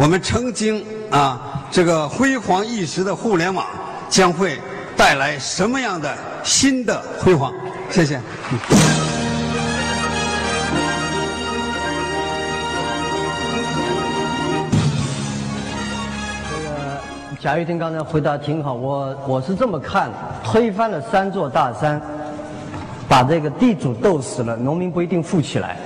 我们曾经啊这个辉煌一时的互联网将会带来什么样的新的辉煌？谢谢。贾跃亭刚才回答挺好，我我是这么看，推翻了三座大山，把这个地主斗死了，农民不一定富起来。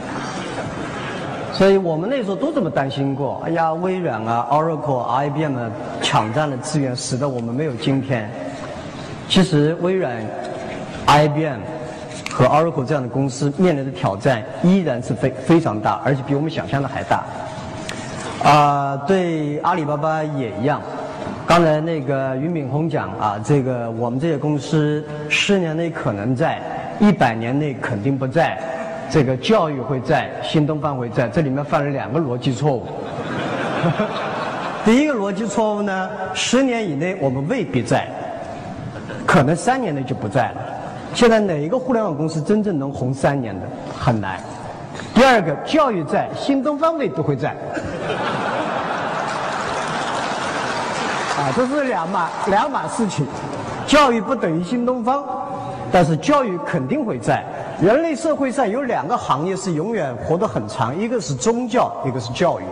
所以我们那时候都这么担心过，哎呀，微软啊、Oracle、IBM 抢占了资源，使得我们没有今天。其实微软、IBM 和 Oracle 这样的公司面临的挑战依然是非非常大，而且比我们想象的还大。啊，对阿里巴巴也一样。刚才那个俞敏洪讲啊，这个我们这些公司十年内可能在，一百年内肯定不在，这个教育会在，新东方会在，这里面犯了两个逻辑错误。第一个逻辑错误呢，十年以内我们未必在，可能三年内就不在了。现在哪一个互联网公司真正能红三年的很难。第二个，教育在，新东方未必会在。啊，这是两码两码事情，教育不等于新东方，但是教育肯定会在。人类社会上有两个行业是永远活得很长，一个是宗教，一个是教育。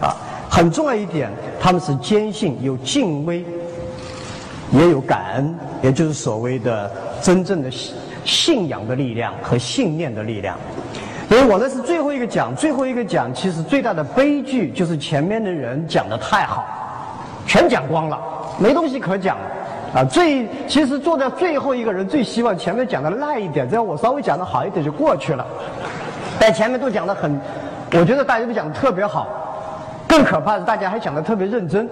啊，很重要一点，他们是坚信有敬畏，也有感恩，也就是所谓的真正的信信仰的力量和信念的力量。所以我呢是最后一个讲，最后一个讲，其实最大的悲剧就是前面的人讲的太好。全讲光了，没东西可讲了，啊！最其实坐在最后一个人最希望前面讲的烂一点，这样我稍微讲的好一点就过去了。但前面都讲的很，我觉得大家都讲的特别好，更可怕的大家还讲的特别认真，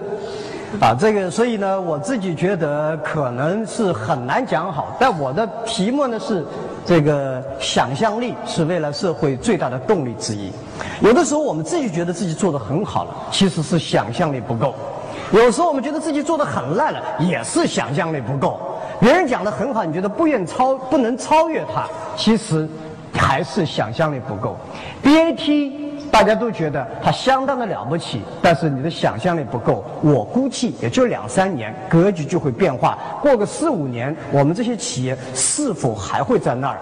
啊！这个所以呢，我自己觉得可能是很难讲好。但我的题目呢是这个想象力是未来社会最大的动力之一。有的时候我们自己觉得自己做的很好了，其实是想象力不够。有时候我们觉得自己做的很烂了，也是想象力不够。别人讲的很好，你觉得不愿超不能超越他，其实还是想象力不够。BAT 大家都觉得它相当的了不起，但是你的想象力不够。我估计也就两三年，格局就会变化。过个四五年，我们这些企业是否还会在那儿？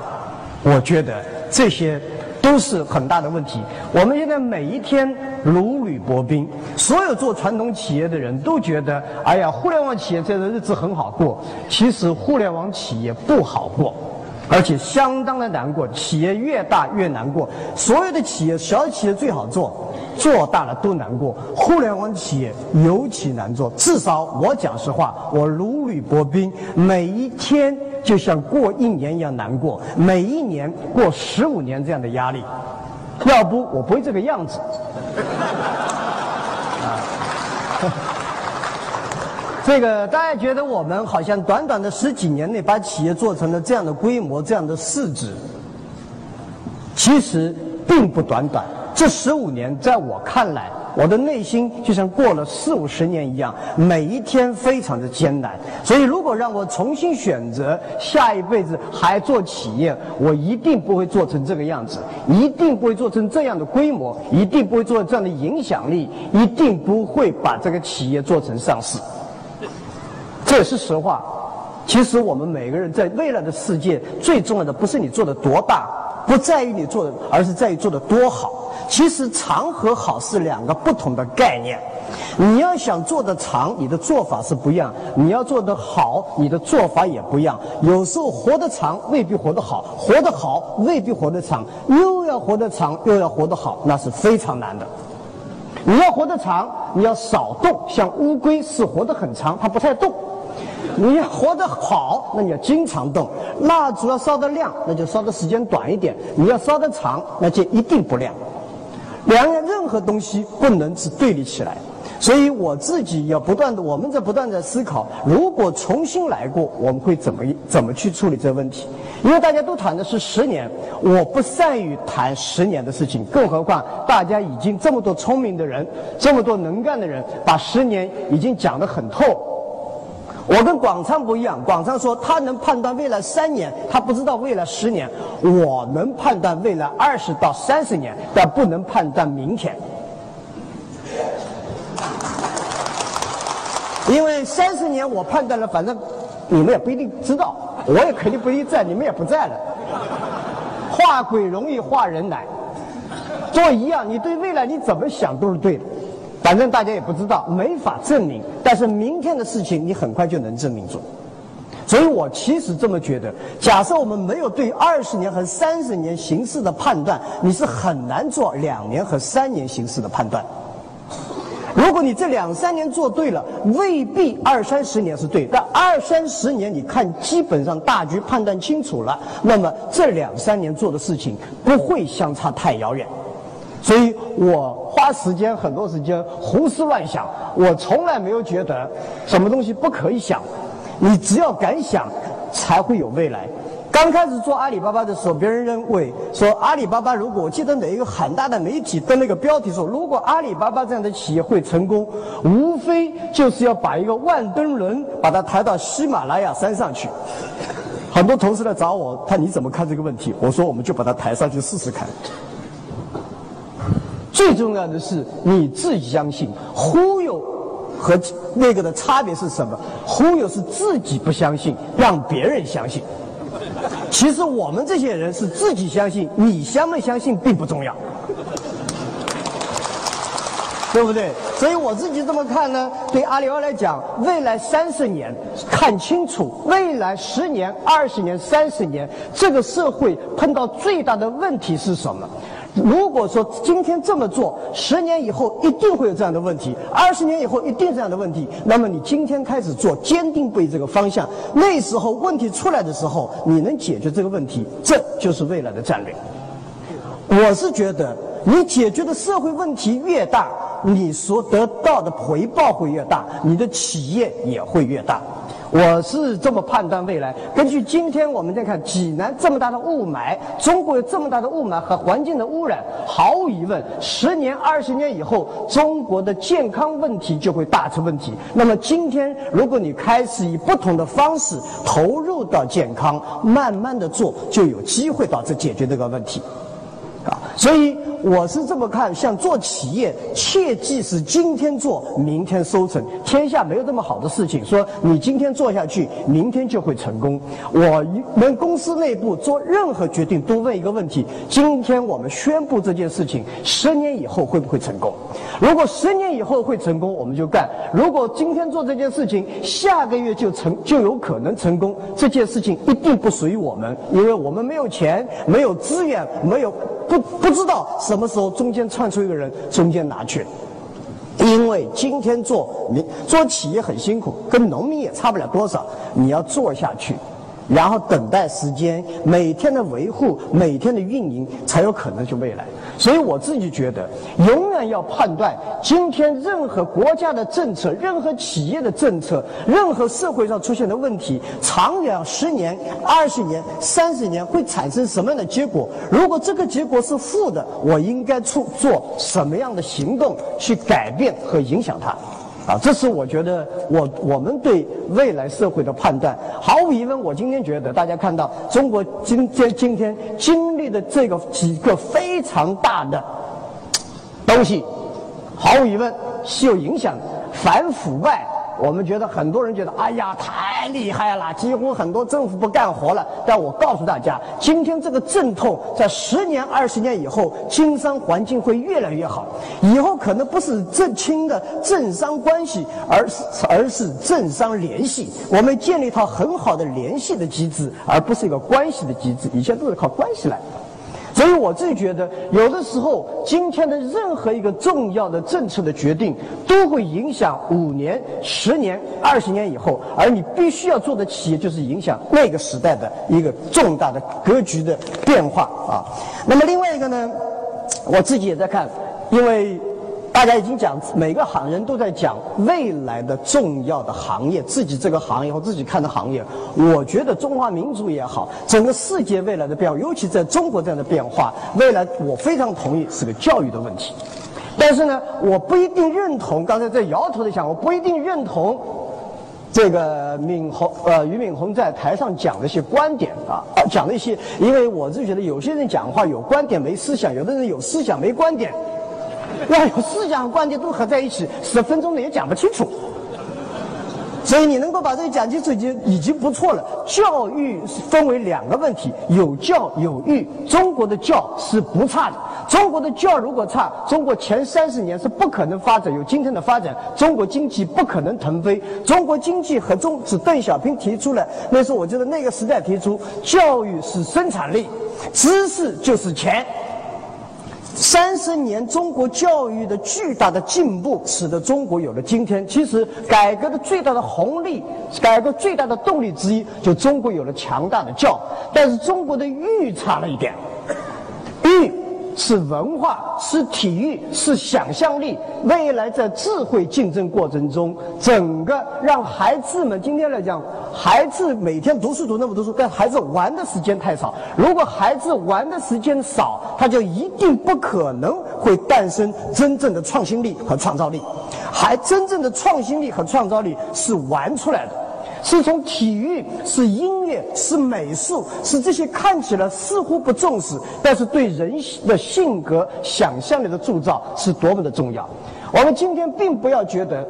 我觉得这些。都是很大的问题。我们现在每一天如履薄冰，所有做传统企业的人都觉得，哎呀，互联网企业这的日子很好过。其实互联网企业不好过，而且相当的难过。企业越大越难过。所有的企业，小企业最好做，做大了都难过。互联网企业尤其难做。至少我讲实话，我如履薄冰，每一天。就像过一年一样难过，每一年过十五年这样的压力，要不我不会这个样子。这个大家觉得我们好像短短的十几年内把企业做成了这样的规模、这样的市值，其实并不短短。这十五年在我看来。我的内心就像过了四五十年一样，每一天非常的艰难。所以，如果让我重新选择下一辈子还做企业，我一定不会做成这个样子，一定不会做成这样的规模，一定不会做这样的影响力，一定不会把这个企业做成上市。这也是实话。其实，我们每个人在未来的世界，最重要的不是你做的多大，不在于你做的，而是在于做的多好。其实长和好是两个不同的概念。你要想做的长，你的做法是不一样；你要做的好，你的做法也不一样。有时候活得长未必活得好，活得好未必活得长。又要活得长，又要活得好，那是非常难的。你要活得长，你要少动，像乌龟是活得很长，它不太动。你要活得好，那你要经常动。蜡烛要烧得亮，那就烧的时间短一点；你要烧得长，那就一定不亮。两样任何东西不能是对立起来，所以我自己要不断的，我们在不断在思考，如果重新来过，我们会怎么怎么去处理这个问题？因为大家都谈的是十年，我不善于谈十年的事情，更何况大家已经这么多聪明的人，这么多能干的人，把十年已经讲得很透。我跟广昌不一样，广昌说他能判断未来三年，他不知道未来十年。我能判断未来二十到三十年，但不能判断明天。因为三十年我判断了，反正你们也不一定知道，我也肯定不一定在，你们也不在了。画鬼容易画人难，做一样，你对未来你怎么想都是对的，反正大家也不知道，没法证明。但是明天的事情你很快就能证明住。所以我其实这么觉得，假设我们没有对二十年和三十年形势的判断，你是很难做两年和三年形势的判断。如果你这两三年做对了，未必二三十年是对；但二三十年你看基本上大局判断清楚了，那么这两三年做的事情不会相差太遥远。所以我花时间很多时间胡思乱想，我从来没有觉得什么东西不可以想。你只要敢想，才会有未来。刚开始做阿里巴巴的时候，别人认为说阿里巴巴，如果我记得哪一个很大的媒体登了一个标题说，如果阿里巴巴这样的企业会成功，无非就是要把一个万吨轮把它抬到喜马拉雅山上去。很多同事来找我，他你怎么看这个问题？我说我们就把它抬上去试试看。最重要的是你自己相信，忽悠和那个的差别是什么？忽悠是自己不相信，让别人相信。其实我们这些人是自己相信，你相不相信并不重要，对不对？所以我自己这么看呢。对阿里奥来讲，未来三十年看清楚，未来十年、二十年、三十年，这个社会碰到最大的问题是什么？如果说今天这么做，十年以后一定会有这样的问题，二十年以后一定这样的问题。那么你今天开始做，坚定不移这个方向，那时候问题出来的时候，你能解决这个问题，这就是未来的战略。我是觉得，你解决的社会问题越大，你所得到的回报会越大，你的企业也会越大。我是这么判断未来。根据今天我们在看济南这么大的雾霾，中国有这么大的雾霾和环境的污染，毫无疑问，十年、二十年以后，中国的健康问题就会大出问题。那么今天，如果你开始以不同的方式投入到健康，慢慢的做，就有机会导致解决这个问题。啊，所以我是这么看，像做企业，切记是今天做，明天收成。天下没有这么好的事情，说你今天做下去，明天就会成功。我们公司内部做任何决定，都问一个问题：今天我们宣布这件事情，十年以后会不会成功？如果十年以后会成功，我们就干；如果今天做这件事情，下个月就成就有可能成功，这件事情一定不属于我们，因为我们没有钱，没有资源，没有。不不知道什么时候中间窜出一个人，中间拿去。因为今天做你做企业很辛苦，跟农民也差不了多少。你要做下去。然后等待时间，每天的维护，每天的运营，才有可能去未来。所以我自己觉得，永远要判断今天任何国家的政策、任何企业的政策、任何社会上出现的问题，长远十年、二十年、三十年会产生什么样的结果？如果这个结果是负的，我应该出做什么样的行动去改变和影响它？啊，这是我觉得我我们对未来社会的判断。毫无疑问，我今天觉得大家看到中国今天今天经历的这个几个非常大的东西，毫无疑问是有影响，反腐败。我们觉得很多人觉得，哎呀，太厉害了，几乎很多政府不干活了。但我告诉大家，今天这个阵痛，在十年、二十年以后，经商环境会越来越好。以后可能不是政清的政商关系，而是而是政商联系。我们建立一套很好的联系的机制，而不是一个关系的机制。以前都是靠关系来。所以我自己觉得，有的时候今天的任何一个重要的政策的决定，都会影响五年、十年、二十年以后，而你必须要做的企业，就是影响那个时代的一个重大的格局的变化啊。那么另外一个呢，我自己也在看，因为。大家已经讲，每个行人都在讲未来的重要的行业，自己这个行业或自己看的行业。我觉得中华民族也好，整个世界未来的变化，尤其在中国这样的变化，未来我非常同意是个教育的问题。但是呢，我不一定认同刚才在摇头的讲，我不一定认同这个敏红呃俞敏洪在台上讲的一些观点啊，讲的一些，因为我是觉得有些人讲话有观点没思想，有的人有思想没观点。要有思想观点都合在一起，十分钟内也讲不清楚。所以你能够把这个讲清楚已经已经不错了。教育分为两个问题，有教有育。中国的教是不差的。中国的教如果差，中国前三十年是不可能发展有今天的发展，中国经济不可能腾飞。中国经济和中是邓小平提出来，那时候我觉得那个时代提出，教育是生产力，知识就是钱。三十年中国教育的巨大的进步，使得中国有了今天。其实改革的最大的红利，改革最大的动力之一，就中国有了强大的教。但是中国的育差了一点，是文化，是体育，是想象力。未来在智慧竞争过程中，整个让孩子们今天来讲，孩子每天读书读那么多书，但孩子玩的时间太少。如果孩子玩的时间少，他就一定不可能会诞生真正的创新力和创造力。还真正的创新力和创造力是玩出来的。是从体育、是音乐、是美术、是这些看起来似乎不重视，但是对人的性格、想象力的铸造是多么的重要。我们今天并不要觉得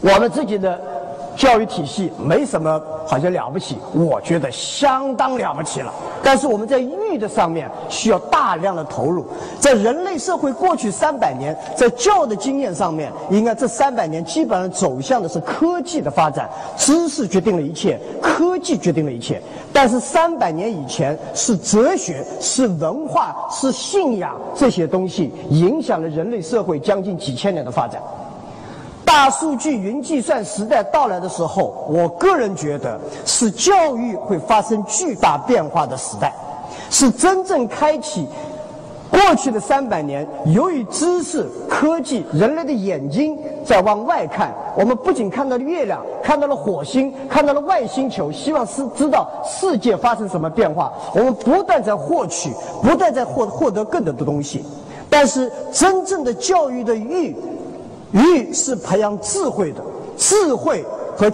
我们自己的。教育体系没什么好像了不起，我觉得相当了不起了。但是我们在育的上面需要大量的投入，在人类社会过去三百年，在教的经验上面，应该这三百年基本上走向的是科技的发展，知识决定了一切，科技决定了一切。但是三百年以前是哲学、是文化、是信仰这些东西影响了人类社会将近几千年的发展。大数据、云计算时代到来的时候，我个人觉得是教育会发生巨大变化的时代，是真正开启过去的三百年。由于知识、科技，人类的眼睛在往外看，我们不仅看到了月亮，看到了火星，看到了外星球，希望是知道世界发生什么变化。我们不断在获取，不断在获获得更多的东西，但是真正的教育的欲。育是培养智慧的，智慧和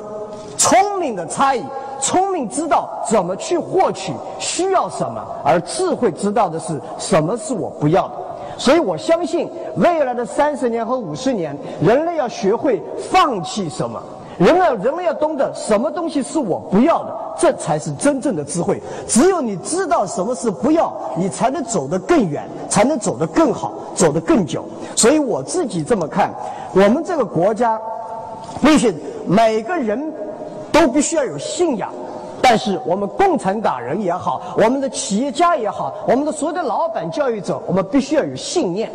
聪明的差异。聪明知道怎么去获取，需要什么；而智慧知道的是什么是我不要的。所以我相信，未来的三十年和五十年，人类要学会放弃什么。人类，人类要懂得什么东西是我不要的，这才是真正的智慧。只有你知道什么是不要，你才能走得更远，才能走得更好，走得更久。所以我自己这么看，我们这个国家，必须每个人都必须要有信仰。但是我们共产党人也好，我们的企业家也好，我们的所有的老板、教育者，我们必须要有信念。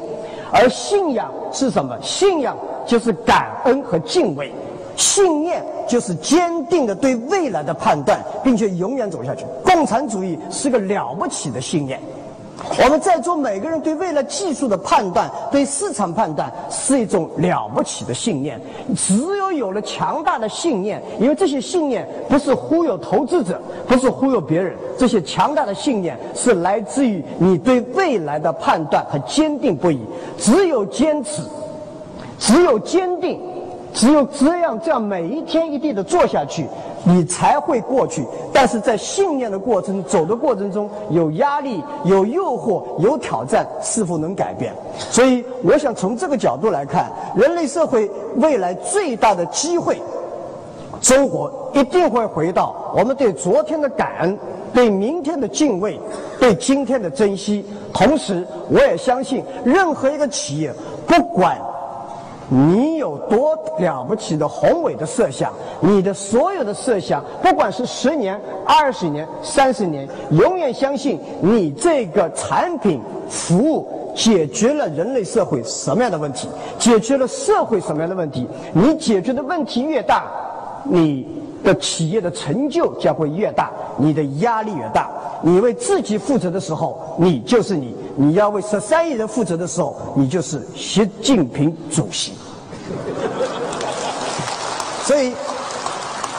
而信仰是什么？信仰就是感恩和敬畏。信念就是坚定的对未来的判断，并且永远走下去。共产主义是个了不起的信念。我们在座每个人对未来技术的判断、对市场判断，是一种了不起的信念。只有有了强大的信念，因为这些信念不是忽悠投资者，不是忽悠别人，这些强大的信念是来自于你对未来的判断和坚定不移。只有坚持，只有坚定。只有这样，这样每一天一地的做下去，你才会过去。但是在信念的过程走的过程中，有压力、有诱惑、有挑战，是否能改变？所以，我想从这个角度来看，人类社会未来最大的机会，中国一定会回到我们对昨天的感恩、对明天的敬畏、对今天的珍惜。同时，我也相信，任何一个企业，不管。你有多了不起的宏伟的设想？你的所有的设想，不管是十年、二十年、三十年，永远相信你这个产品、服务解决了人类社会什么样的问题，解决了社会什么样的问题。你解决的问题越大，你的企业的成就将会越大，你的压力越大。你为自己负责的时候，你就是你；你要为十三亿人负责的时候，你就是习近平主席。所以，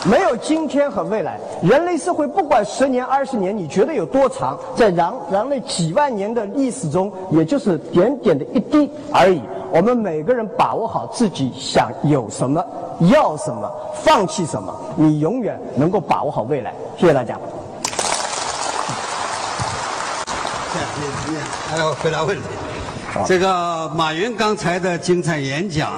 没有今天和未来，人类社会不管十年、二十年，你觉得有多长？在人人类几万年的历史中，也就是点点的一滴而已。我们每个人把握好自己想有什么、要什么、放弃什么，你永远能够把握好未来。谢谢大家。还要回答问题。这个马云刚才的精彩演讲。